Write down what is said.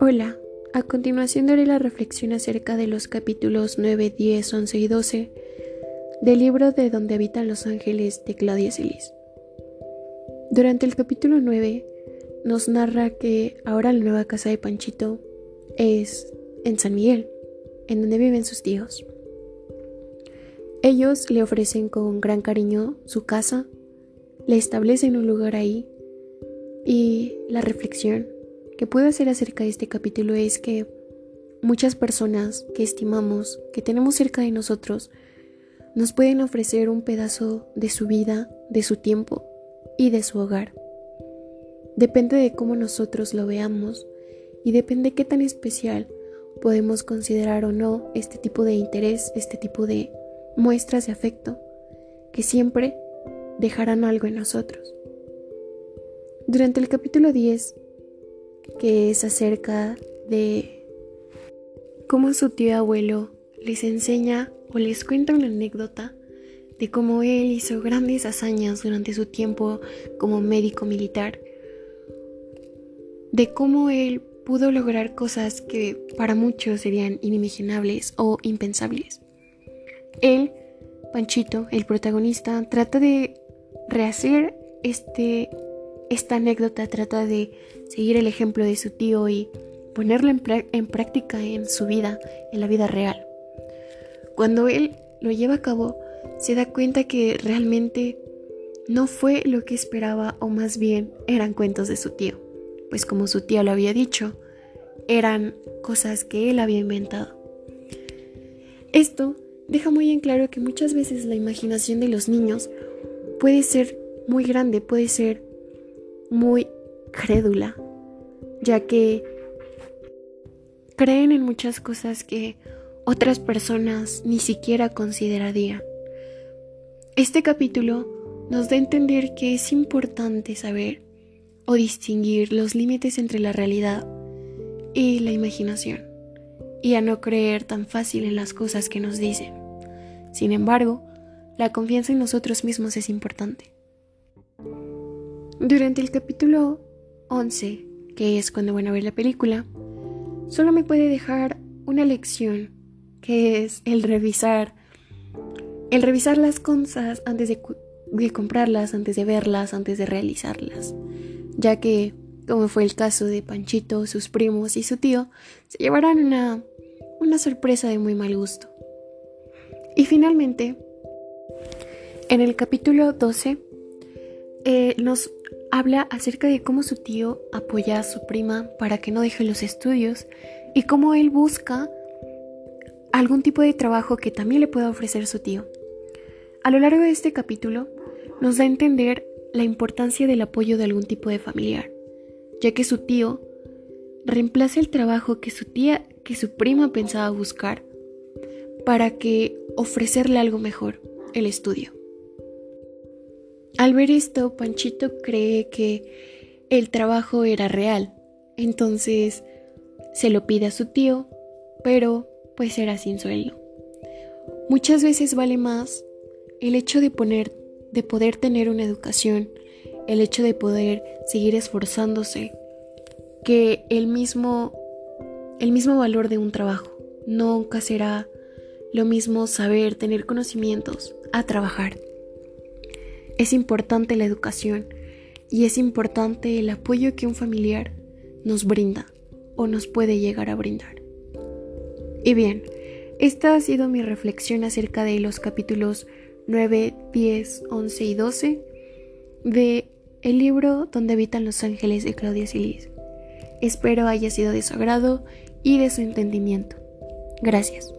Hola, a continuación daré la reflexión acerca de los capítulos 9, 10, 11 y 12 del libro de Donde habitan los ángeles de Claudia Celis. Durante el capítulo 9 nos narra que ahora la nueva casa de Panchito es en San Miguel, en donde viven sus tíos. Ellos le ofrecen con gran cariño su casa, le establecen un lugar ahí y la reflexión que puedo hacer acerca de este capítulo es que muchas personas que estimamos, que tenemos cerca de nosotros, nos pueden ofrecer un pedazo de su vida, de su tiempo y de su hogar. Depende de cómo nosotros lo veamos y depende qué tan especial podemos considerar o no este tipo de interés, este tipo de muestras de afecto que siempre dejarán algo en nosotros. Durante el capítulo 10 que es acerca de cómo su tío abuelo les enseña o les cuenta una anécdota de cómo él hizo grandes hazañas durante su tiempo como médico militar, de cómo él pudo lograr cosas que para muchos serían inimaginables o impensables. Él, Panchito, el protagonista, trata de rehacer este esta anécdota trata de seguir el ejemplo de su tío y ponerlo en, práctica en su vida, en la vida real. Cuando él lo lleva a cabo, se da cuenta que realmente no fue lo que esperaba o más bien eran cuentos de su tío, pues como su tío lo había dicho, eran cosas que él había inventado. Esto deja muy en claro que muchas veces la imaginación de los niños puede ser muy grande, puede ser muy crédula, ya que creen en muchas cosas que otras personas ni siquiera considerarían. Este capítulo nos da a entender que es importante saber o distinguir los límites entre la realidad y la imaginación, y a no creer tan fácil en las cosas que nos dicen. Sin embargo, la confianza en nosotros mismos es importante. Durante el capítulo 11, que es cuando van a ver la película, solo me puede dejar una lección, que es el revisar, el revisar las cosas antes de, comprarlas, antes de verlas, antes de realizarlas, ya que, como fue el caso de Panchito, sus primos y su tío, se llevarán una, una sorpresa de muy mal gusto. Y finalmente, en el capítulo 12, eh, nos habla acerca de cómo su tío apoya a su prima para que no deje los estudios y cómo él busca algún tipo de trabajo que también le pueda ofrecer su tío. A lo largo de este capítulo nos da a entender la importancia del apoyo de algún tipo de familiar, ya que su tío reemplaza el trabajo que su tía, que su prima pensaba buscar, para que ofrecerle algo mejor, el estudio. Al ver esto, Panchito cree que el trabajo era real, entonces se lo pide a su tío, pero pues era sin sueldo. Muchas veces vale más el hecho de poner de poder tener una educación, el hecho de poder seguir esforzándose que el mismo el mismo valor de un trabajo. Nunca será lo mismo saber, tener conocimientos a trabajar. Es importante la educación y es importante el apoyo que un familiar nos brinda o nos puede llegar a brindar. Y bien, esta ha sido mi reflexión acerca de los capítulos 9, 10, 11 y 12 de el libro Donde habitan los ángeles de Claudia Silis. Espero haya sido de su agrado y de su entendimiento. Gracias.